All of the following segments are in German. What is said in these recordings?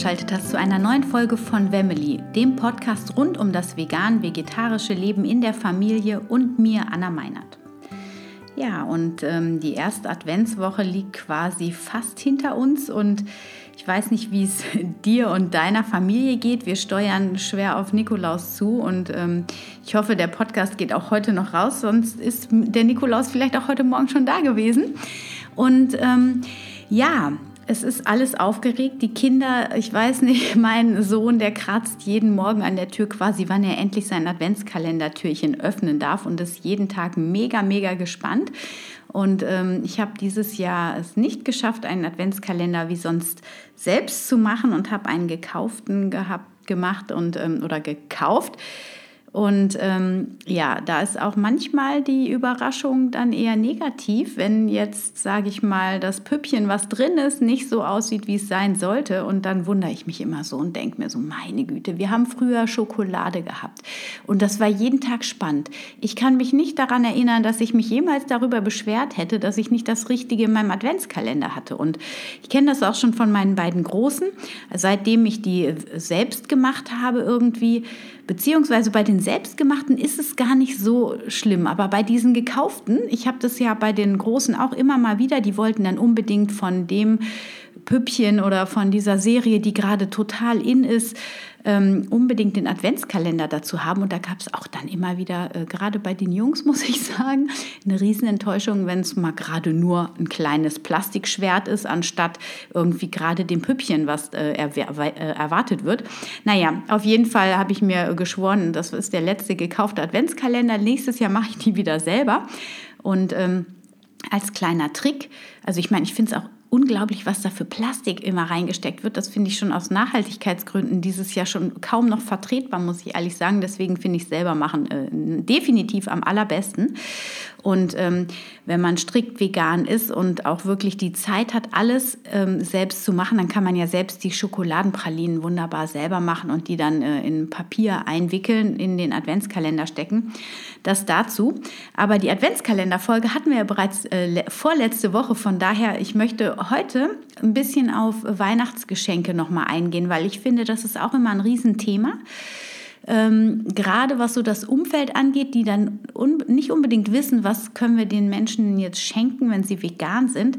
eingeschaltet hast zu einer neuen Folge von Family, dem Podcast rund um das vegan-vegetarische Leben in der Familie und mir, Anna Meinert. Ja, und ähm, die erste Adventswoche liegt quasi fast hinter uns und ich weiß nicht, wie es dir und deiner Familie geht. Wir steuern schwer auf Nikolaus zu und ähm, ich hoffe, der Podcast geht auch heute noch raus, sonst ist der Nikolaus vielleicht auch heute Morgen schon da gewesen. Und ähm, ja, es ist alles aufgeregt. Die Kinder, ich weiß nicht, mein Sohn, der kratzt jeden Morgen an der Tür quasi, wann er endlich sein Adventskalendertürchen öffnen darf und ist jeden Tag mega, mega gespannt. Und ähm, ich habe dieses Jahr es nicht geschafft, einen Adventskalender wie sonst selbst zu machen und habe einen gekauften gehabt, gemacht und ähm, oder gekauft. Und ähm, ja, da ist auch manchmal die Überraschung dann eher negativ, wenn jetzt, sage ich mal, das Püppchen, was drin ist, nicht so aussieht, wie es sein sollte. Und dann wundere ich mich immer so und denke mir so, meine Güte, wir haben früher Schokolade gehabt. Und das war jeden Tag spannend. Ich kann mich nicht daran erinnern, dass ich mich jemals darüber beschwert hätte, dass ich nicht das Richtige in meinem Adventskalender hatte. Und ich kenne das auch schon von meinen beiden Großen. Seitdem ich die selbst gemacht habe irgendwie, Beziehungsweise bei den selbstgemachten ist es gar nicht so schlimm. Aber bei diesen gekauften, ich habe das ja bei den Großen auch immer mal wieder, die wollten dann unbedingt von dem Püppchen oder von dieser Serie, die gerade total in ist, ähm, unbedingt den Adventskalender dazu haben. Und da gab es auch dann immer wieder, äh, gerade bei den Jungs, muss ich sagen, eine Riesenenttäuschung, wenn es mal gerade nur ein kleines Plastikschwert ist, anstatt irgendwie gerade dem Püppchen, was äh, äh, erwartet wird. Naja, auf jeden Fall habe ich mir geschworen, das ist der letzte gekaufte Adventskalender. Nächstes Jahr mache ich die wieder selber. Und ähm, als kleiner Trick, also ich meine, ich finde es auch unglaublich, was da für Plastik immer reingesteckt wird. Das finde ich schon aus Nachhaltigkeitsgründen dieses Jahr schon kaum noch vertretbar, muss ich ehrlich sagen. Deswegen finde ich selber machen äh, definitiv am allerbesten. Und ähm, wenn man strikt vegan ist und auch wirklich die Zeit hat, alles ähm, selbst zu machen, dann kann man ja selbst die Schokoladenpralinen wunderbar selber machen und die dann äh, in Papier einwickeln, in den Adventskalender stecken. Das dazu. Aber die Adventskalenderfolge hatten wir ja bereits äh, vorletzte Woche. Von daher, ich möchte heute ein bisschen auf Weihnachtsgeschenke nochmal eingehen, weil ich finde, das ist auch immer ein Riesenthema. Ähm, gerade was so das Umfeld angeht, die dann un nicht unbedingt wissen, was können wir den Menschen jetzt schenken, wenn sie vegan sind,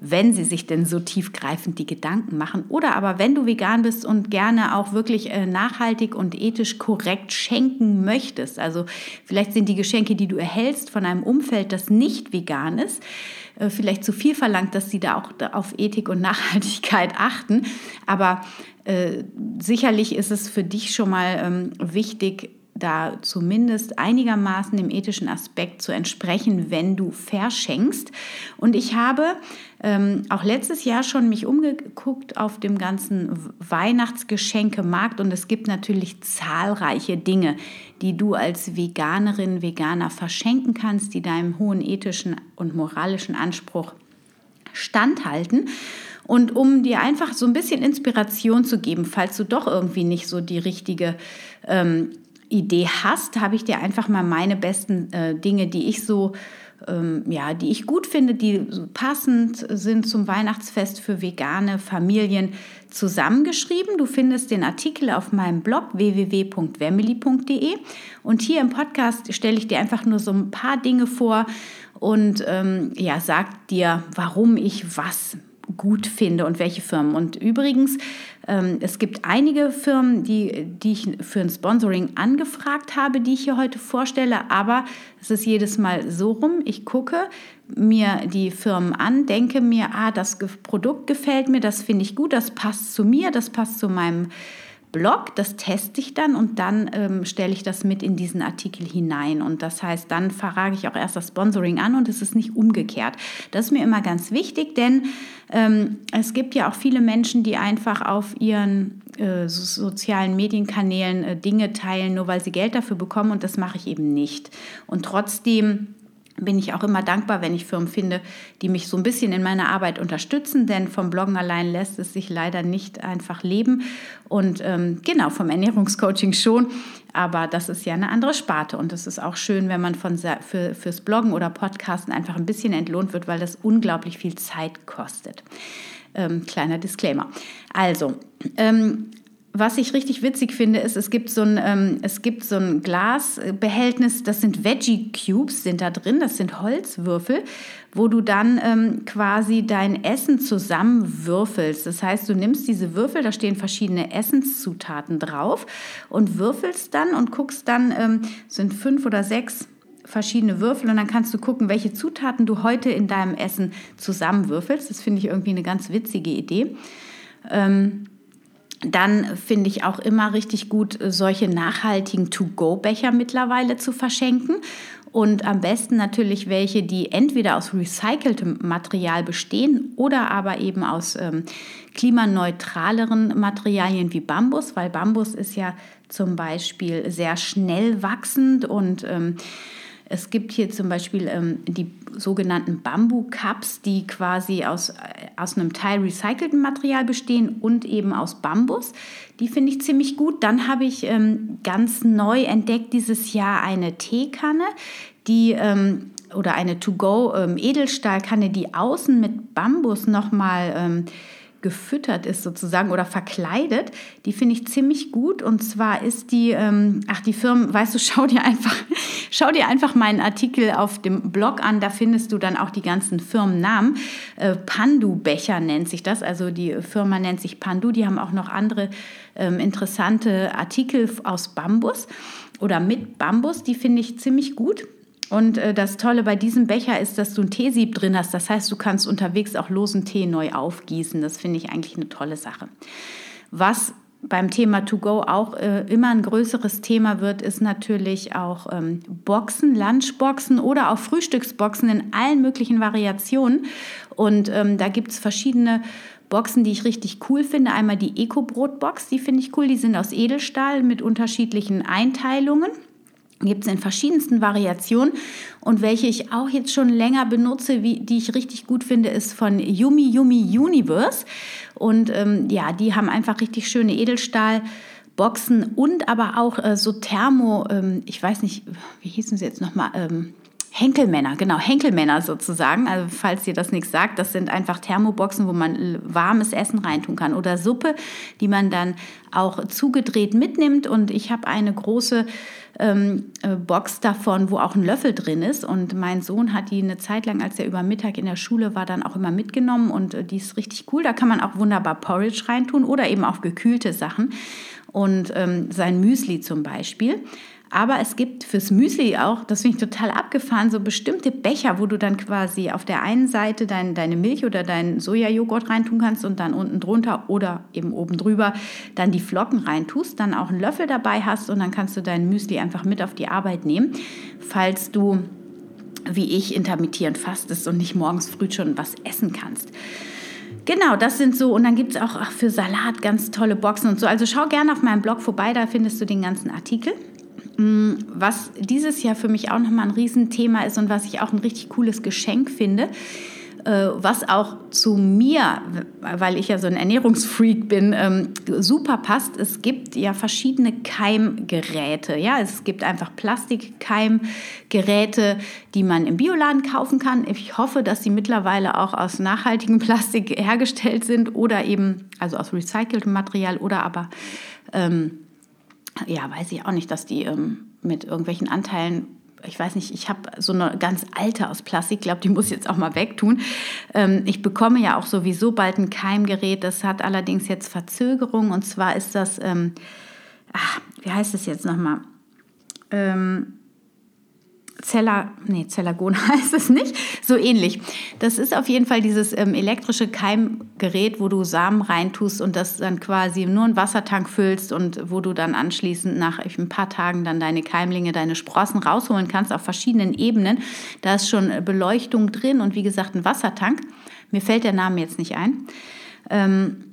wenn sie sich denn so tiefgreifend die Gedanken machen. Oder aber wenn du vegan bist und gerne auch wirklich äh, nachhaltig und ethisch korrekt schenken möchtest. Also vielleicht sind die Geschenke, die du erhältst von einem Umfeld, das nicht vegan ist, äh, vielleicht zu viel verlangt, dass sie da auch auf Ethik und Nachhaltigkeit achten. Aber äh, sicherlich ist es für dich schon mal ähm, wichtig, da zumindest einigermaßen dem ethischen Aspekt zu entsprechen, wenn du verschenkst. Und ich habe ähm, auch letztes Jahr schon mich umgeguckt auf dem ganzen Weihnachtsgeschenkemarkt und es gibt natürlich zahlreiche Dinge, die du als Veganerin, Veganer verschenken kannst, die deinem hohen ethischen und moralischen Anspruch standhalten. Und um dir einfach so ein bisschen Inspiration zu geben, falls du doch irgendwie nicht so die richtige ähm, Idee hast, habe ich dir einfach mal meine besten äh, Dinge, die ich so ähm, ja, die ich gut finde, die passend sind zum Weihnachtsfest für vegane Familien zusammengeschrieben. Du findest den Artikel auf meinem Blog www.wemily.de und hier im Podcast stelle ich dir einfach nur so ein paar Dinge vor und ähm, ja, sag dir, warum ich was gut finde und welche Firmen. Und übrigens, es gibt einige Firmen, die, die ich für ein Sponsoring angefragt habe, die ich hier heute vorstelle, aber es ist jedes Mal so rum, ich gucke mir die Firmen an, denke mir, ah, das Produkt gefällt mir, das finde ich gut, das passt zu mir, das passt zu meinem Blog, das teste ich dann und dann ähm, stelle ich das mit in diesen Artikel hinein. Und das heißt, dann frage ich auch erst das Sponsoring an und es ist nicht umgekehrt. Das ist mir immer ganz wichtig, denn ähm, es gibt ja auch viele Menschen, die einfach auf ihren äh, sozialen Medienkanälen äh, Dinge teilen, nur weil sie Geld dafür bekommen und das mache ich eben nicht. Und trotzdem bin ich auch immer dankbar, wenn ich Firmen finde, die mich so ein bisschen in meiner Arbeit unterstützen, denn vom Bloggen allein lässt es sich leider nicht einfach leben. Und ähm, genau, vom Ernährungscoaching schon, aber das ist ja eine andere Sparte und es ist auch schön, wenn man von, für, fürs Bloggen oder Podcasten einfach ein bisschen entlohnt wird, weil das unglaublich viel Zeit kostet. Ähm, kleiner Disclaimer. Also, ähm, was ich richtig witzig finde, ist, es gibt so ein, ähm, es gibt so ein Glasbehältnis, das sind Veggie Cubes, sind da drin, das sind Holzwürfel, wo du dann ähm, quasi dein Essen zusammenwürfelst. Das heißt, du nimmst diese Würfel, da stehen verschiedene Essenszutaten drauf und würfelst dann und guckst dann, ähm, sind fünf oder sechs verschiedene Würfel und dann kannst du gucken, welche Zutaten du heute in deinem Essen zusammenwürfelst. Das finde ich irgendwie eine ganz witzige Idee. Ähm, dann finde ich auch immer richtig gut, solche nachhaltigen To-Go-Becher mittlerweile zu verschenken. Und am besten natürlich welche, die entweder aus recyceltem Material bestehen oder aber eben aus ähm, klimaneutraleren Materialien wie Bambus, weil Bambus ist ja zum Beispiel sehr schnell wachsend und ähm, es gibt hier zum Beispiel ähm, die sogenannten Bambu-Cups, die quasi aus, äh, aus einem Teil recycelten Material bestehen und eben aus Bambus. Die finde ich ziemlich gut. Dann habe ich ähm, ganz neu entdeckt dieses Jahr eine Teekanne, die ähm, oder eine To-Go ähm, die außen mit Bambus nochmal ähm, gefüttert ist sozusagen oder verkleidet, die finde ich ziemlich gut. Und zwar ist die, ähm, ach die Firmen, weißt du, schau dir einfach, schau dir einfach meinen Artikel auf dem Blog an, da findest du dann auch die ganzen Firmennamen. Äh, Pandu Becher nennt sich das, also die Firma nennt sich Pandu, die haben auch noch andere ähm, interessante Artikel aus Bambus oder mit Bambus, die finde ich ziemlich gut. Und äh, das Tolle bei diesem Becher ist, dass du ein Teesieb drin hast. Das heißt, du kannst unterwegs auch losen Tee neu aufgießen. Das finde ich eigentlich eine tolle Sache. Was beim Thema To Go auch äh, immer ein größeres Thema wird, ist natürlich auch ähm, Boxen, Lunchboxen oder auch Frühstücksboxen in allen möglichen Variationen. Und ähm, da gibt es verschiedene Boxen, die ich richtig cool finde. Einmal die Eco-Brot-Box, die finde ich cool. Die sind aus Edelstahl mit unterschiedlichen Einteilungen. Gibt es in verschiedensten Variationen. Und welche ich auch jetzt schon länger benutze, wie, die ich richtig gut finde, ist von Yumi Yumi Universe. Und ähm, ja, die haben einfach richtig schöne Edelstahlboxen und aber auch äh, so Thermo, ähm, ich weiß nicht, wie hießen sie jetzt nochmal? Ähm, Henkelmänner, genau, Henkelmänner sozusagen. Also falls ihr das nichts sagt, das sind einfach Thermoboxen, wo man warmes Essen reintun kann oder Suppe, die man dann auch zugedreht mitnimmt. Und ich habe eine große ähm, äh, Box davon, wo auch ein Löffel drin ist. Und mein Sohn hat die eine Zeit lang, als er über Mittag in der Schule war, dann auch immer mitgenommen. Und äh, die ist richtig cool. Da kann man auch wunderbar Porridge reintun oder eben auch gekühlte Sachen. Und ähm, sein Müsli zum Beispiel. Aber es gibt fürs Müsli auch, das finde ich total abgefahren, so bestimmte Becher, wo du dann quasi auf der einen Seite dein, deine Milch oder deinen Sojajoghurt reintun kannst und dann unten drunter oder eben oben drüber dann die Flocken reintust, dann auch einen Löffel dabei hast und dann kannst du dein Müsli einfach mit auf die Arbeit nehmen, falls du wie ich intermittierend fastest und nicht morgens früh schon was essen kannst. Genau, das sind so, und dann gibt es auch für Salat ganz tolle Boxen und so. Also schau gerne auf meinem Blog vorbei, da findest du den ganzen Artikel. Mm, was dieses Jahr für mich auch nochmal ein Riesenthema ist und was ich auch ein richtig cooles Geschenk finde, äh, was auch zu mir, weil ich ja so ein Ernährungsfreak bin, ähm, super passt. Es gibt ja verschiedene Keimgeräte. Ja, es gibt einfach Plastikkeimgeräte, die man im Bioladen kaufen kann. Ich hoffe, dass sie mittlerweile auch aus nachhaltigem Plastik hergestellt sind oder eben also aus recyceltem Material oder aber ähm, ja, weiß ich auch nicht, dass die ähm, mit irgendwelchen Anteilen ich weiß nicht, ich habe so eine ganz alte aus Plastik, glaube, die muss jetzt auch mal wegtun. Ähm, ich bekomme ja auch sowieso bald ein Keimgerät, das hat allerdings jetzt Verzögerung und zwar ist das, ähm, ach, wie heißt es jetzt nochmal? Ähm, Zeller, nee, Zellagon heißt es nicht, so ähnlich. Das ist auf jeden Fall dieses ähm, elektrische Keimgerät, wo du Samen reintust und das dann quasi nur einen Wassertank füllst und wo du dann anschließend nach ein paar Tagen dann deine Keimlinge, deine Sprossen rausholen kannst auf verschiedenen Ebenen. Da ist schon Beleuchtung drin und wie gesagt ein Wassertank. Mir fällt der Name jetzt nicht ein. Ähm,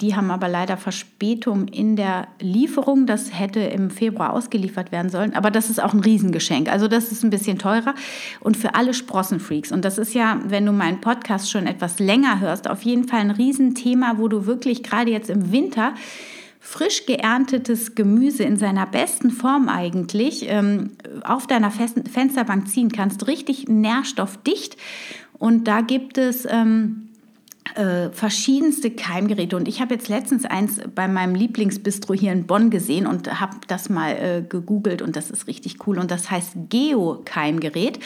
die haben aber leider Verspätung in der Lieferung. Das hätte im Februar ausgeliefert werden sollen. Aber das ist auch ein Riesengeschenk. Also das ist ein bisschen teurer. Und für alle Sprossenfreaks. Und das ist ja, wenn du meinen Podcast schon etwas länger hörst, auf jeden Fall ein Riesenthema, wo du wirklich gerade jetzt im Winter frisch geerntetes Gemüse in seiner besten Form eigentlich ähm, auf deiner Fensterbank ziehen kannst. Richtig nährstoffdicht. Und da gibt es... Ähm, äh, verschiedenste Keimgeräte. Und ich habe jetzt letztens eins bei meinem Lieblingsbistro hier in Bonn gesehen und habe das mal äh, gegoogelt und das ist richtig cool. Und das heißt Geo-Keimgerät.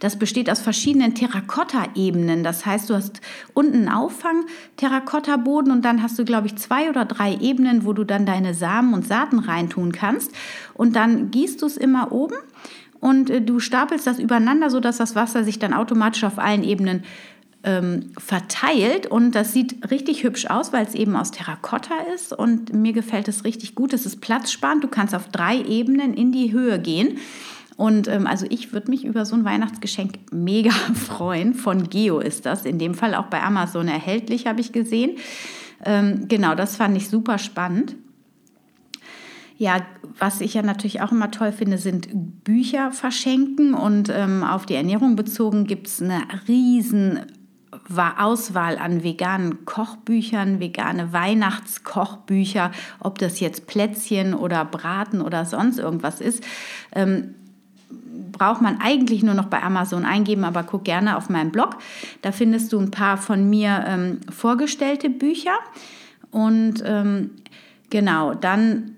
Das besteht aus verschiedenen Terrakotta-Ebenen. Das heißt, du hast unten einen Auffang, Terrakotta-Boden und dann hast du, glaube ich, zwei oder drei Ebenen, wo du dann deine Samen und Saaten reintun kannst. Und dann gießt du es immer oben und äh, du stapelst das übereinander, sodass das Wasser sich dann automatisch auf allen Ebenen ähm, verteilt und das sieht richtig hübsch aus, weil es eben aus Terrakotta ist und mir gefällt es richtig gut. Es ist platzsparend, du kannst auf drei Ebenen in die Höhe gehen. Und ähm, also ich würde mich über so ein Weihnachtsgeschenk mega freuen. Von Geo ist das. In dem Fall auch bei Amazon erhältlich, habe ich gesehen. Ähm, genau, das fand ich super spannend. Ja, was ich ja natürlich auch immer toll finde, sind Bücher verschenken. Und ähm, auf die Ernährung bezogen gibt es eine riesen Auswahl an veganen Kochbüchern, vegane Weihnachtskochbücher, ob das jetzt Plätzchen oder Braten oder sonst irgendwas ist. Ähm, braucht man eigentlich nur noch bei Amazon eingeben, aber guck gerne auf meinem Blog. Da findest du ein paar von mir ähm, vorgestellte Bücher. Und ähm, genau, dann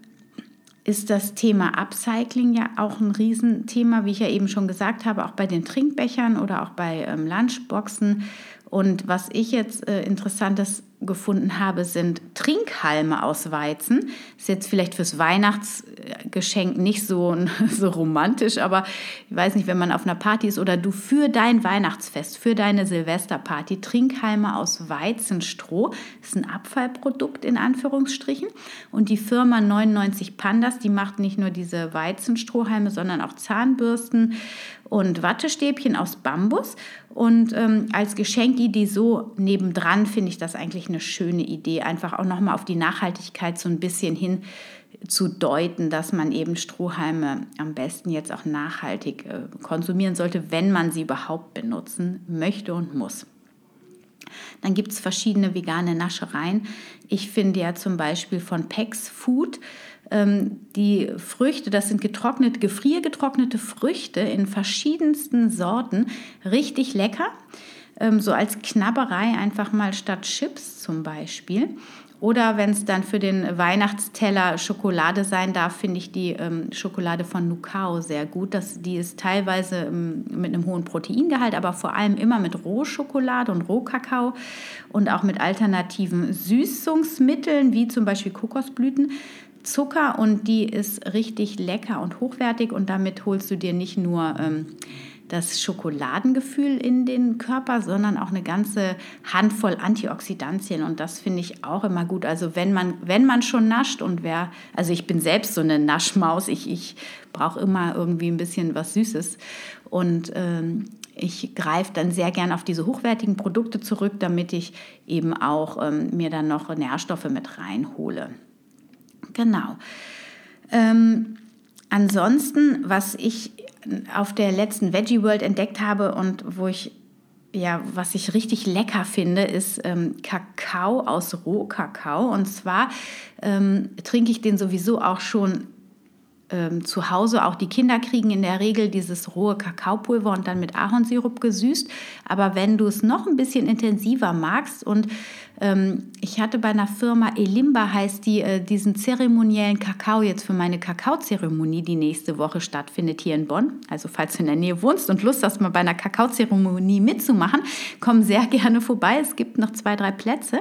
ist das Thema Upcycling ja auch ein Riesenthema, wie ich ja eben schon gesagt habe, auch bei den Trinkbechern oder auch bei ähm, Lunchboxen und was ich jetzt äh, interessantes gefunden habe, sind Trinkhalme aus Weizen. Ist jetzt vielleicht fürs Weihnachtsgeschenk nicht so, so romantisch, aber ich weiß nicht, wenn man auf einer Party ist oder du für dein Weihnachtsfest, für deine Silvesterparty, Trinkhalme aus Weizenstroh. Ist ein Abfallprodukt in Anführungsstrichen. Und die Firma 99 Pandas, die macht nicht nur diese Weizenstrohhalme, sondern auch Zahnbürsten und Wattestäbchen aus Bambus. Und ähm, als Geschenkidee so nebendran finde ich das eigentlich eine schöne Idee, einfach auch nochmal auf die Nachhaltigkeit so ein bisschen hin zu deuten, dass man eben Strohhalme am besten jetzt auch nachhaltig äh, konsumieren sollte, wenn man sie überhaupt benutzen möchte und muss. Dann gibt es verschiedene vegane Naschereien. Ich finde ja zum Beispiel von Pex Food ähm, die Früchte, das sind getrocknete, gefriergetrocknete Früchte in verschiedensten Sorten, richtig lecker. Ähm, so als Knabberei einfach mal statt Chips zum Beispiel. Oder wenn es dann für den Weihnachtsteller Schokolade sein darf, finde ich die ähm, Schokolade von Nukao sehr gut. Das, die ist teilweise ähm, mit einem hohen Proteingehalt, aber vor allem immer mit Rohschokolade und Rohkakao und auch mit alternativen Süßungsmitteln, wie zum Beispiel Kokosblüten. Zucker und die ist richtig lecker und hochwertig und damit holst du dir nicht nur ähm, das Schokoladengefühl in den Körper, sondern auch eine ganze Handvoll Antioxidantien und das finde ich auch immer gut. Also wenn man, wenn man schon nascht und wer, also ich bin selbst so eine Naschmaus, ich, ich brauche immer irgendwie ein bisschen was Süßes und ähm, ich greife dann sehr gern auf diese hochwertigen Produkte zurück, damit ich eben auch ähm, mir dann noch Nährstoffe mit reinhole. Genau. Ähm, ansonsten, was ich auf der letzten Veggie World entdeckt habe und wo ich ja, was ich richtig lecker finde, ist ähm, Kakao aus Rohkakao. Und zwar ähm, trinke ich den sowieso auch schon ähm, zu Hause. Auch die Kinder kriegen in der Regel dieses rohe Kakaopulver und dann mit Ahornsirup gesüßt. Aber wenn du es noch ein bisschen intensiver magst und ähm, ich hatte bei einer Firma Elimba heißt die äh, diesen zeremoniellen Kakao jetzt für meine Kakaozeremonie, die nächste Woche stattfindet hier in Bonn. Also falls du in der Nähe wohnst und Lust hast, mal bei einer Kakaozeremonie mitzumachen, komm sehr gerne vorbei. Es gibt noch zwei, drei Plätze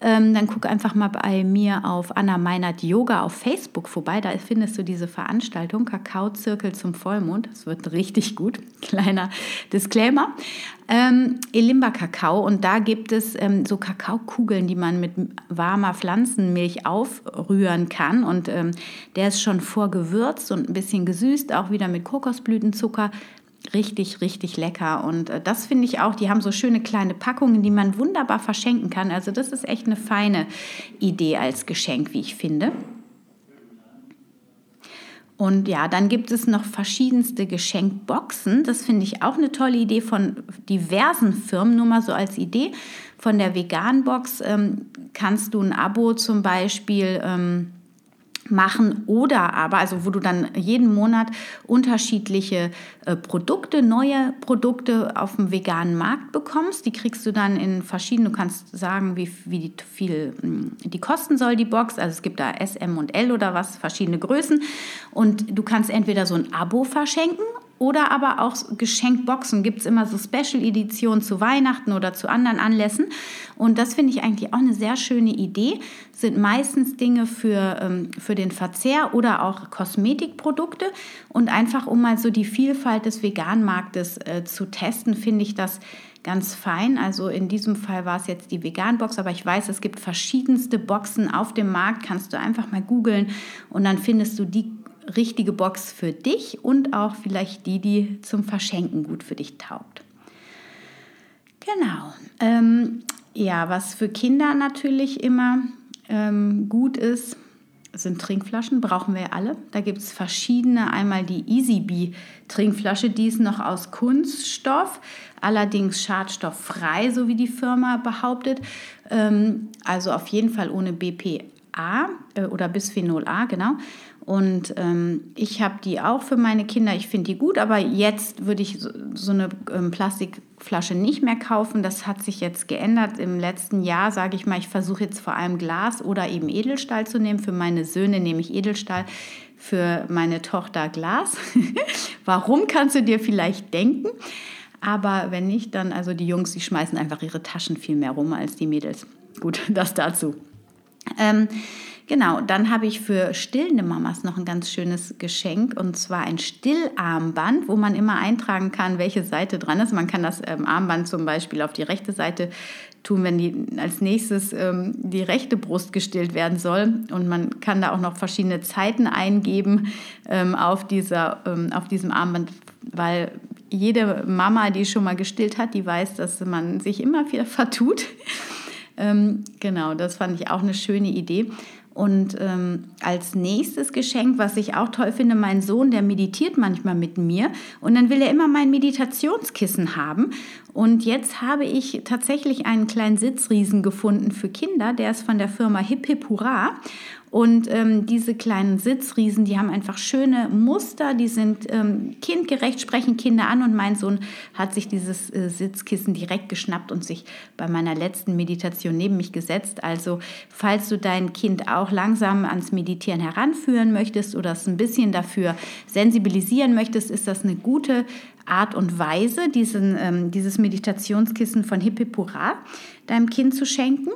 ähm, dann guck einfach mal bei mir auf Anna Meinert Yoga auf Facebook vorbei. Da findest du diese Veranstaltung Kakaozirkel zum Vollmond. Das wird richtig gut. Kleiner Disclaimer. Ähm, Elimba Kakao und da gibt es ähm, so Kakaokugeln, die man mit warmer Pflanzenmilch aufrühren kann und ähm, der ist schon vorgewürzt und ein bisschen gesüßt, auch wieder mit Kokosblütenzucker richtig, richtig lecker. Und äh, das finde ich auch, die haben so schöne kleine Packungen, die man wunderbar verschenken kann. Also das ist echt eine feine Idee als Geschenk, wie ich finde. Und ja, dann gibt es noch verschiedenste Geschenkboxen. Das finde ich auch eine tolle Idee von diversen Firmen, nur mal so als Idee. Von der Vegan-Box ähm, kannst du ein Abo zum Beispiel ähm, machen oder aber, also wo du dann jeden Monat unterschiedliche äh, Produkte, neue Produkte auf dem veganen Markt bekommst. Die kriegst du dann in verschiedenen, du kannst sagen, wie, wie viel hm, die kosten soll, die Box. Also es gibt da S, M und L oder was, verschiedene Größen. Und du kannst entweder so ein Abo verschenken oder aber auch Geschenkboxen gibt es immer so Special-Editionen zu Weihnachten oder zu anderen Anlässen. Und das finde ich eigentlich auch eine sehr schöne Idee. Sind meistens Dinge für, ähm, für den Verzehr oder auch Kosmetikprodukte. Und einfach um mal so die Vielfalt des Veganmarktes äh, zu testen, finde ich das ganz fein. Also in diesem Fall war es jetzt die Vegan-Box, aber ich weiß, es gibt verschiedenste Boxen auf dem Markt. Kannst du einfach mal googeln und dann findest du die richtige Box für dich und auch vielleicht die, die zum Verschenken gut für dich taugt. Genau. Ähm, ja, was für Kinder natürlich immer ähm, gut ist, sind Trinkflaschen, brauchen wir ja alle. Da gibt es verschiedene. Einmal die Easy Bee Trinkflasche, die ist noch aus Kunststoff, allerdings schadstofffrei, so wie die Firma behauptet. Ähm, also auf jeden Fall ohne BPA äh, oder Bisphenol A, genau. Und ähm, ich habe die auch für meine Kinder. Ich finde die gut, aber jetzt würde ich so, so eine ähm, Plastikflasche nicht mehr kaufen. Das hat sich jetzt geändert. Im letzten Jahr sage ich mal, ich versuche jetzt vor allem Glas oder eben Edelstahl zu nehmen. Für meine Söhne nehme ich Edelstahl, für meine Tochter Glas. Warum kannst du dir vielleicht denken? Aber wenn nicht, dann, also die Jungs, die schmeißen einfach ihre Taschen viel mehr rum als die Mädels. Gut, das dazu. Ähm, Genau, dann habe ich für stillende Mamas noch ein ganz schönes Geschenk und zwar ein Stillarmband, wo man immer eintragen kann, welche Seite dran ist. Man kann das ähm, Armband zum Beispiel auf die rechte Seite tun, wenn die als nächstes ähm, die rechte Brust gestillt werden soll. Und man kann da auch noch verschiedene Zeiten eingeben ähm, auf, dieser, ähm, auf diesem Armband, weil jede Mama, die schon mal gestillt hat, die weiß, dass man sich immer wieder vertut. Ähm, genau, das fand ich auch eine schöne Idee. Und ähm, als nächstes Geschenk, was ich auch toll finde, mein Sohn, der meditiert manchmal mit mir und dann will er immer mein Meditationskissen haben. Und jetzt habe ich tatsächlich einen kleinen Sitzriesen gefunden für Kinder, der ist von der Firma Hip Hip Hurra. Und ähm, diese kleinen Sitzriesen, die haben einfach schöne Muster, die sind ähm, kindgerecht, sprechen Kinder an. Und mein Sohn hat sich dieses äh, Sitzkissen direkt geschnappt und sich bei meiner letzten Meditation neben mich gesetzt. Also falls du dein Kind auch langsam ans Meditieren heranführen möchtest oder es ein bisschen dafür sensibilisieren möchtest, ist das eine gute Art und Weise, diesen, ähm, dieses Meditationskissen von Hippipura deinem Kind zu schenken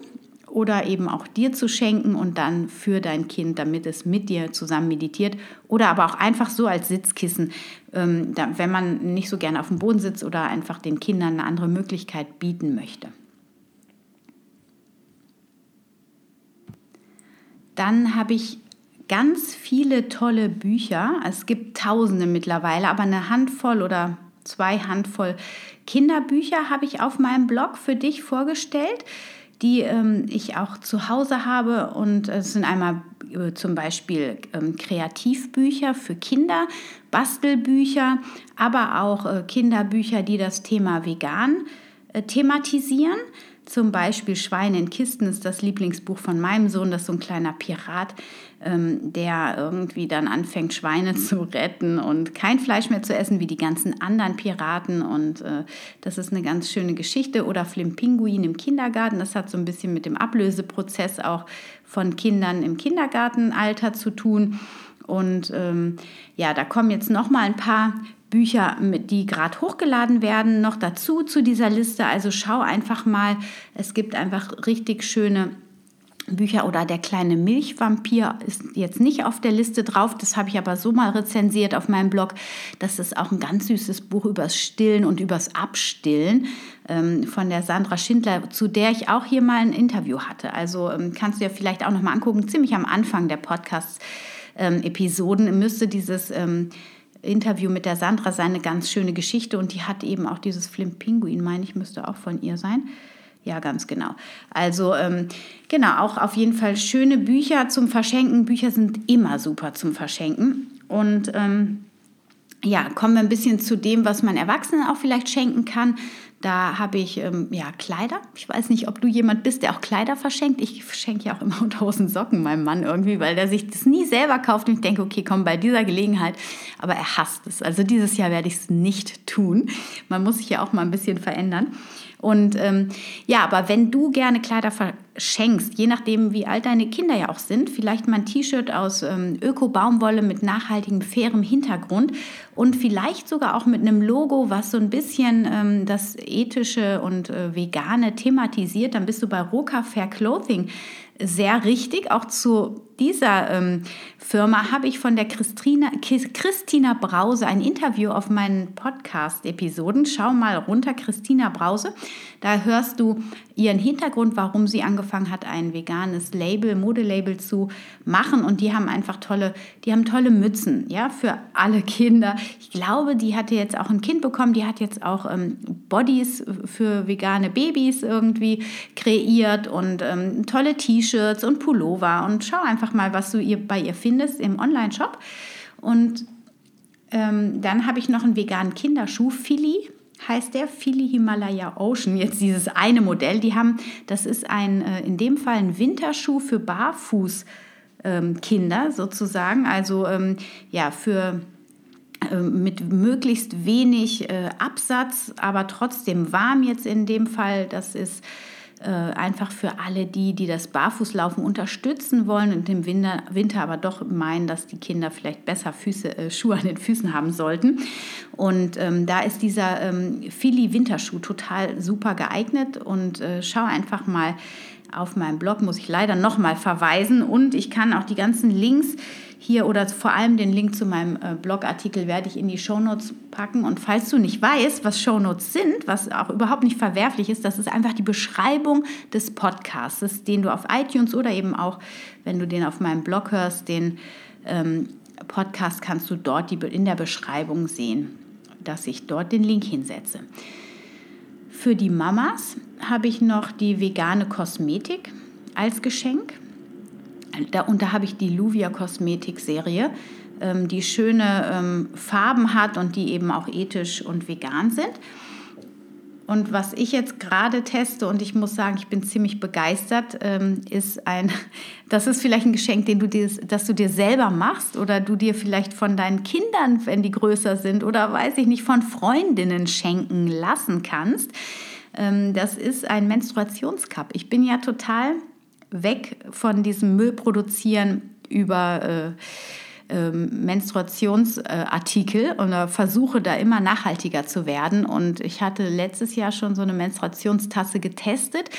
oder eben auch dir zu schenken und dann für dein Kind, damit es mit dir zusammen meditiert oder aber auch einfach so als Sitzkissen, ähm, wenn man nicht so gerne auf dem Boden sitzt oder einfach den Kindern eine andere Möglichkeit bieten möchte. Dann habe ich ganz viele tolle Bücher. Es gibt tausende mittlerweile, aber eine Handvoll oder zwei Handvoll Kinderbücher habe ich auf meinem Blog für dich vorgestellt die ähm, ich auch zu Hause habe. Und es sind einmal äh, zum Beispiel ähm, Kreativbücher für Kinder, Bastelbücher, aber auch äh, Kinderbücher, die das Thema vegan äh, thematisieren. Zum Beispiel Schweine in Kisten ist das Lieblingsbuch von meinem Sohn. Das ist so ein kleiner Pirat, ähm, der irgendwie dann anfängt, Schweine zu retten und kein Fleisch mehr zu essen wie die ganzen anderen Piraten. Und äh, das ist eine ganz schöne Geschichte. Oder Flimpinguin im Kindergarten. Das hat so ein bisschen mit dem Ablöseprozess auch von Kindern im Kindergartenalter zu tun. Und ähm, ja, da kommen jetzt noch mal ein paar Bücher, die gerade hochgeladen werden, noch dazu zu dieser Liste. Also schau einfach mal. Es gibt einfach richtig schöne Bücher oder der kleine Milchvampir ist jetzt nicht auf der Liste drauf. Das habe ich aber so mal rezensiert auf meinem Blog. Das ist auch ein ganz süßes Buch übers Stillen und übers Abstillen ähm, von der Sandra Schindler, zu der ich auch hier mal ein Interview hatte. Also ähm, kannst du dir vielleicht auch noch mal angucken. Ziemlich am Anfang der Podcast-Episoden ähm, müsste dieses ähm, Interview mit der Sandra seine ganz schöne Geschichte und die hat eben auch dieses Flimp-Pinguin, meine ich, müsste auch von ihr sein. Ja, ganz genau. Also ähm, genau, auch auf jeden Fall schöne Bücher zum Verschenken. Bücher sind immer super zum Verschenken. Und ähm, ja, kommen wir ein bisschen zu dem, was man Erwachsenen auch vielleicht schenken kann. Da habe ich ähm, ja Kleider. Ich weiß nicht, ob du jemand bist, der auch Kleider verschenkt. Ich verschenke ja auch immer tausend Socken meinem Mann irgendwie, weil der sich das nie selber kauft. Und ich denke, okay, komm, bei dieser Gelegenheit. Aber er hasst es. Also dieses Jahr werde ich es nicht tun. Man muss sich ja auch mal ein bisschen verändern. Und ähm, ja, aber wenn du gerne Kleider verschenkst, je nachdem, wie alt deine Kinder ja auch sind, vielleicht mal ein T-Shirt aus ähm, Öko-Baumwolle mit nachhaltigem, fairem Hintergrund und vielleicht sogar auch mit einem Logo, was so ein bisschen ähm, das ethische und äh, vegane thematisiert, dann bist du bei Roka Fair Clothing sehr richtig. Auch zu dieser ähm, Firma habe ich von der Christina, Christina Brause ein Interview auf meinen Podcast-Episoden. Schau mal runter, Christina Brause. Da hörst du ihren Hintergrund, warum sie angefangen hat, ein veganes Label, Modelabel zu machen. Und die haben einfach tolle, die haben tolle Mützen, ja, für alle Kinder. Ich glaube, die hatte jetzt auch ein Kind bekommen, die hat jetzt auch ähm, Bodies für vegane Babys irgendwie kreiert und ähm, tolle T-Shirts und Pullover. Und schau einfach mal, was du ihr, bei ihr findest im Online-Shop. Und ähm, dann habe ich noch einen veganen Kinderschuh, Philly heißt der Philly Himalaya Ocean. Jetzt dieses eine Modell, die haben, das ist ein, äh, in dem Fall ein Winterschuh für Barfußkinder ähm, sozusagen, also ähm, ja, für ähm, mit möglichst wenig äh, Absatz, aber trotzdem warm jetzt in dem Fall. Das ist äh, einfach für alle die, die das Barfußlaufen unterstützen wollen und im Winter, Winter aber doch meinen, dass die Kinder vielleicht besser Füße, äh, Schuhe an den Füßen haben sollten. Und ähm, da ist dieser ähm, Philly Winterschuh total super geeignet und äh, schau einfach mal auf meinem Blog, muss ich leider nochmal verweisen und ich kann auch die ganzen Links hier oder vor allem den Link zu meinem äh, Blogartikel werde ich in die Shownotes packen. Und falls du nicht weißt, was Shownotes sind, was auch überhaupt nicht verwerflich ist, das ist einfach die Beschreibung des Podcasts, den du auf iTunes oder eben auch, wenn du den auf meinem Blog hörst, den ähm, Podcast kannst du dort die, in der Beschreibung sehen, dass ich dort den Link hinsetze. Für die Mamas habe ich noch die vegane Kosmetik als Geschenk. Da, und da habe ich die Luvia Kosmetik Serie, ähm, die schöne ähm, Farben hat und die eben auch ethisch und vegan sind. Und was ich jetzt gerade teste, und ich muss sagen, ich bin ziemlich begeistert, ähm, ist ein, das ist vielleicht ein Geschenk, den du dir, das du dir selber machst oder du dir vielleicht von deinen Kindern, wenn die größer sind, oder weiß ich nicht, von Freundinnen schenken lassen kannst. Ähm, das ist ein Menstruationscup. Ich bin ja total weg von diesem Müll produzieren über äh, ähm, Menstruationsartikel und versuche da immer nachhaltiger zu werden. Und ich hatte letztes Jahr schon so eine Menstruationstasse getestet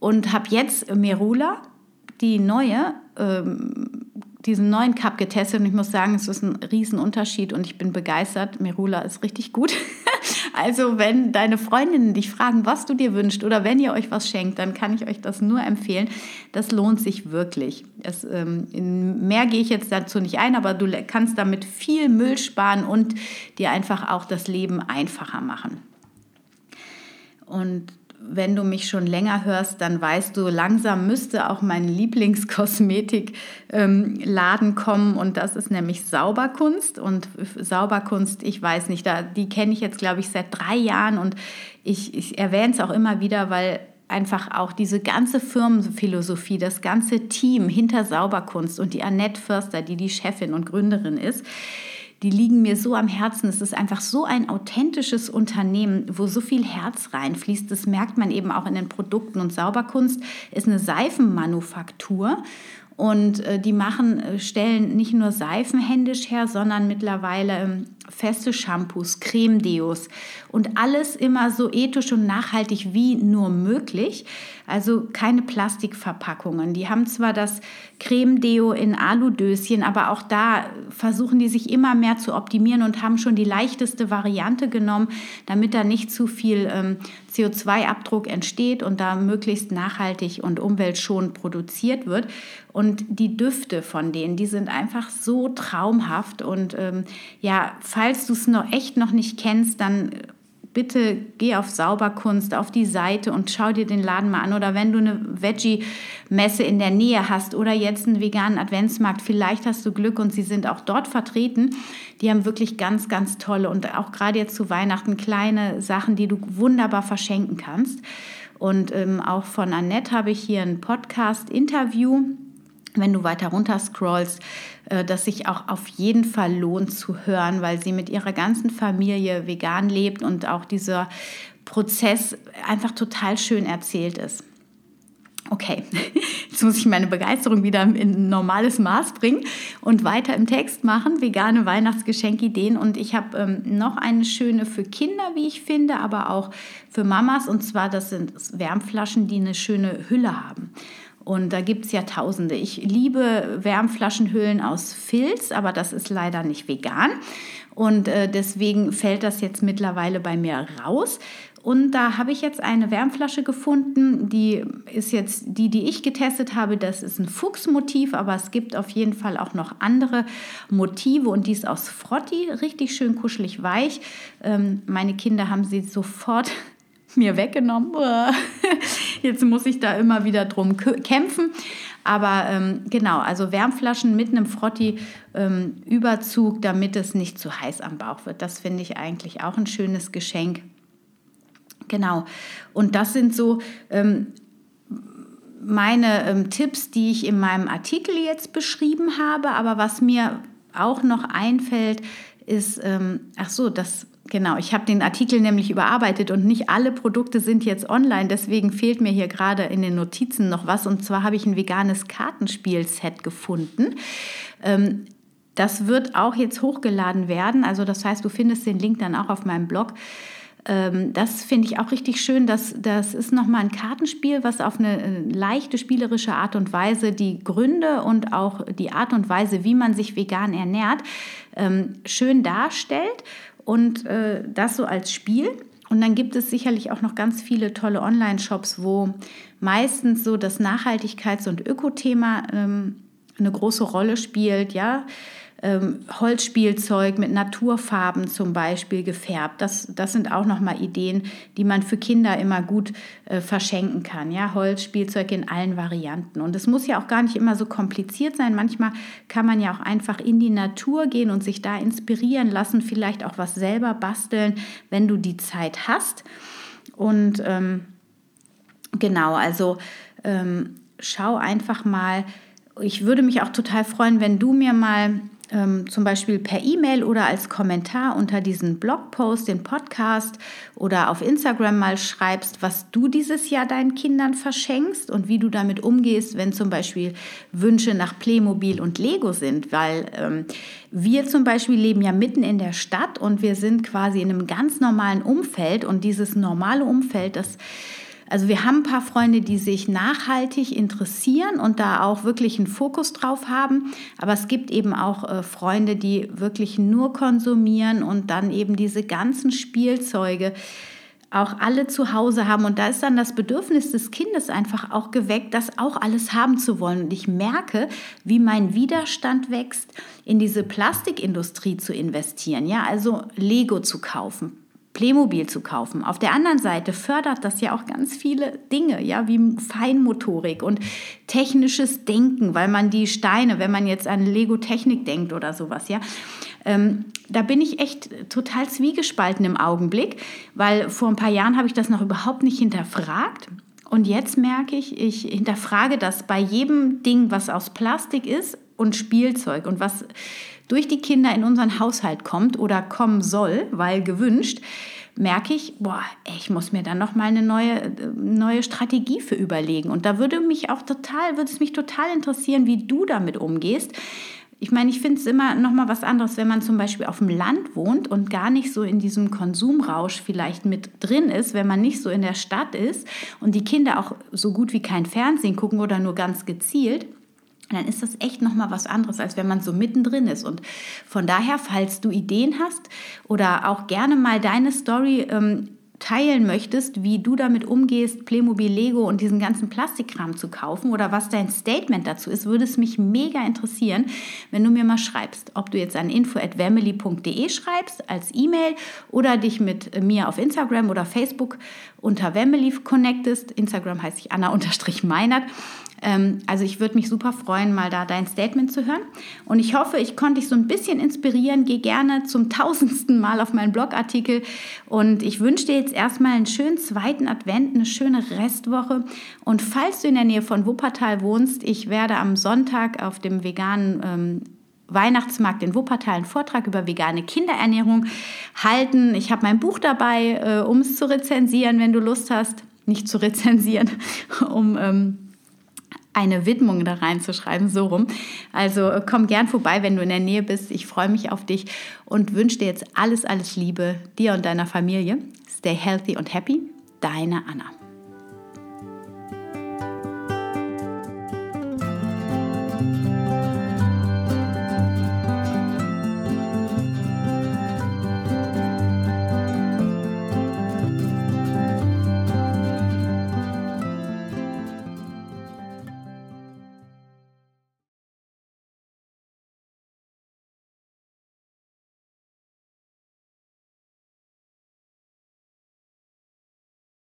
und habe jetzt Merula, die neue, ähm, diesen neuen Cup getestet und ich muss sagen, es ist ein Riesenunterschied und ich bin begeistert. Merula ist richtig gut. Also wenn deine Freundinnen dich fragen, was du dir wünschst oder wenn ihr euch was schenkt, dann kann ich euch das nur empfehlen. Das lohnt sich wirklich. Es, ähm, mehr gehe ich jetzt dazu nicht ein, aber du kannst damit viel Müll sparen und dir einfach auch das Leben einfacher machen. Und wenn du mich schon länger hörst, dann weißt du, langsam müsste auch mein Lieblingskosmetikladen ähm, kommen und das ist nämlich Sauberkunst. Und Sauberkunst, ich weiß nicht, da, die kenne ich jetzt, glaube ich, seit drei Jahren und ich, ich erwähne es auch immer wieder, weil einfach auch diese ganze Firmenphilosophie, das ganze Team hinter Sauberkunst und die Annette Förster, die die Chefin und Gründerin ist, die liegen mir so am Herzen. Es ist einfach so ein authentisches Unternehmen, wo so viel Herz reinfließt. Das merkt man eben auch in den Produkten. Und Sauberkunst ist eine Seifenmanufaktur. Und äh, die machen, äh, stellen nicht nur Seifen händisch her, sondern mittlerweile ähm, feste Shampoos, Creme-Deos und alles immer so ethisch und nachhaltig wie nur möglich. Also keine Plastikverpackungen. Die haben zwar das Creme-Deo in Aludöschen, aber auch da versuchen die sich immer mehr zu optimieren und haben schon die leichteste Variante genommen, damit da nicht zu viel ähm, CO2-Abdruck entsteht und da möglichst nachhaltig und umweltschonend produziert wird. Und die Düfte von denen, die sind einfach so traumhaft und ähm, ja, falls du es noch echt noch nicht kennst, dann bitte geh auf Sauberkunst, auf die Seite und schau dir den Laden mal an. Oder wenn du eine Veggie-Messe in der Nähe hast oder jetzt einen veganen Adventsmarkt, vielleicht hast du Glück und sie sind auch dort vertreten. Die haben wirklich ganz, ganz tolle und auch gerade jetzt zu Weihnachten kleine Sachen, die du wunderbar verschenken kannst. Und ähm, auch von Annette habe ich hier ein Podcast-Interview wenn du weiter runter scrollst, äh, das sich auch auf jeden Fall lohnt zu hören, weil sie mit ihrer ganzen Familie vegan lebt und auch dieser Prozess einfach total schön erzählt ist. Okay, jetzt muss ich meine Begeisterung wieder in normales Maß bringen und weiter im Text machen. Vegane Weihnachtsgeschenkideen. Und ich habe ähm, noch eine schöne für Kinder, wie ich finde, aber auch für Mamas. Und zwar, das sind Wärmflaschen, die eine schöne Hülle haben. Und da gibt es ja tausende. Ich liebe Wärmflaschenhüllen aus Filz, aber das ist leider nicht vegan. Und äh, deswegen fällt das jetzt mittlerweile bei mir raus. Und da habe ich jetzt eine Wärmflasche gefunden, die ist jetzt die, die ich getestet habe. Das ist ein Fuchsmotiv, aber es gibt auf jeden Fall auch noch andere Motive und die ist aus Frotti, richtig schön kuschelig weich. Ähm, meine Kinder haben sie sofort mir weggenommen. Jetzt muss ich da immer wieder drum kämpfen. Aber ähm, genau, also Wärmflaschen mit einem Frotti-Überzug, ähm, damit es nicht zu heiß am Bauch wird. Das finde ich eigentlich auch ein schönes Geschenk. Genau. Und das sind so ähm, meine ähm, Tipps, die ich in meinem Artikel jetzt beschrieben habe. Aber was mir auch noch einfällt, ist, ähm, ach so, das Genau, ich habe den Artikel nämlich überarbeitet und nicht alle Produkte sind jetzt online. Deswegen fehlt mir hier gerade in den Notizen noch was. Und zwar habe ich ein veganes Kartenspielset gefunden. Ähm, das wird auch jetzt hochgeladen werden. Also das heißt, du findest den Link dann auch auf meinem Blog. Ähm, das finde ich auch richtig schön. Das, das ist nochmal ein Kartenspiel, was auf eine äh, leichte spielerische Art und Weise die Gründe und auch die Art und Weise, wie man sich vegan ernährt, ähm, schön darstellt und äh, das so als Spiel. Und dann gibt es sicherlich auch noch ganz viele tolle Online-Shops, wo meistens so das Nachhaltigkeits- und Ökothema ähm, eine große Rolle spielt, ja ähm, Holzspielzeug mit Naturfarben zum Beispiel gefärbt. Das, das sind auch nochmal Ideen, die man für Kinder immer gut äh, verschenken kann. Ja? Holzspielzeug in allen Varianten. Und es muss ja auch gar nicht immer so kompliziert sein. Manchmal kann man ja auch einfach in die Natur gehen und sich da inspirieren lassen, vielleicht auch was selber basteln, wenn du die Zeit hast. Und ähm, genau, also ähm, schau einfach mal. Ich würde mich auch total freuen, wenn du mir mal ähm, zum Beispiel per E-Mail oder als Kommentar unter diesen Blogpost, den Podcast oder auf Instagram mal schreibst, was du dieses Jahr deinen Kindern verschenkst und wie du damit umgehst, wenn zum Beispiel Wünsche nach Playmobil und Lego sind, weil ähm, wir zum Beispiel leben ja mitten in der Stadt und wir sind quasi in einem ganz normalen Umfeld und dieses normale Umfeld, das also wir haben ein paar Freunde, die sich nachhaltig interessieren und da auch wirklich einen Fokus drauf haben. Aber es gibt eben auch äh, Freunde, die wirklich nur konsumieren und dann eben diese ganzen Spielzeuge auch alle zu Hause haben. Und da ist dann das Bedürfnis des Kindes einfach auch geweckt, das auch alles haben zu wollen. Und ich merke, wie mein Widerstand wächst, in diese Plastikindustrie zu investieren. Ja, also Lego zu kaufen, Playmobil zu kaufen. Auf der anderen Seite fördert das ja auch ganz viele Dinge, ja, wie Feinmotorik und technisches Denken, weil man die Steine, wenn man jetzt an Lego Technik denkt oder sowas, ja, ähm, da bin ich echt total zwiegespalten im Augenblick, weil vor ein paar Jahren habe ich das noch überhaupt nicht hinterfragt. Und jetzt merke ich, ich hinterfrage das bei jedem Ding, was aus Plastik ist und Spielzeug und was durch die Kinder in unseren Haushalt kommt oder kommen soll, weil gewünscht, merke ich, boah, ich muss mir dann noch mal eine neue, neue Strategie für überlegen. Und da würde mich auch total, würde es mich total interessieren, wie du damit umgehst. Ich meine, ich finde es immer noch mal was anderes, wenn man zum Beispiel auf dem Land wohnt und gar nicht so in diesem Konsumrausch vielleicht mit drin ist, wenn man nicht so in der Stadt ist und die Kinder auch so gut wie kein Fernsehen gucken oder nur ganz gezielt dann ist das echt nochmal was anderes, als wenn man so mittendrin ist. Und von daher, falls du Ideen hast oder auch gerne mal deine Story ähm, teilen möchtest, wie du damit umgehst, Playmobil, Lego und diesen ganzen Plastikkram zu kaufen oder was dein Statement dazu ist, würde es mich mega interessieren, wenn du mir mal schreibst, ob du jetzt an info@family.de schreibst als E-Mail oder dich mit mir auf Instagram oder Facebook unter Family connectest. Instagram heißt ich Anna-Meinert also ich würde mich super freuen, mal da dein Statement zu hören. Und ich hoffe, ich konnte dich so ein bisschen inspirieren. Geh gerne zum tausendsten Mal auf meinen Blogartikel. Und ich wünsche dir jetzt erstmal einen schönen zweiten Advent, eine schöne Restwoche. Und falls du in der Nähe von Wuppertal wohnst, ich werde am Sonntag auf dem veganen ähm, Weihnachtsmarkt in Wuppertal einen Vortrag über vegane Kinderernährung halten. Ich habe mein Buch dabei, äh, um es zu rezensieren, wenn du Lust hast. Nicht zu rezensieren, um ähm, eine Widmung da reinzuschreiben, so rum. Also äh, komm gern vorbei, wenn du in der Nähe bist. Ich freue mich auf dich und wünsche dir jetzt alles, alles Liebe, dir und deiner Familie. Stay healthy und happy. Deine Anna.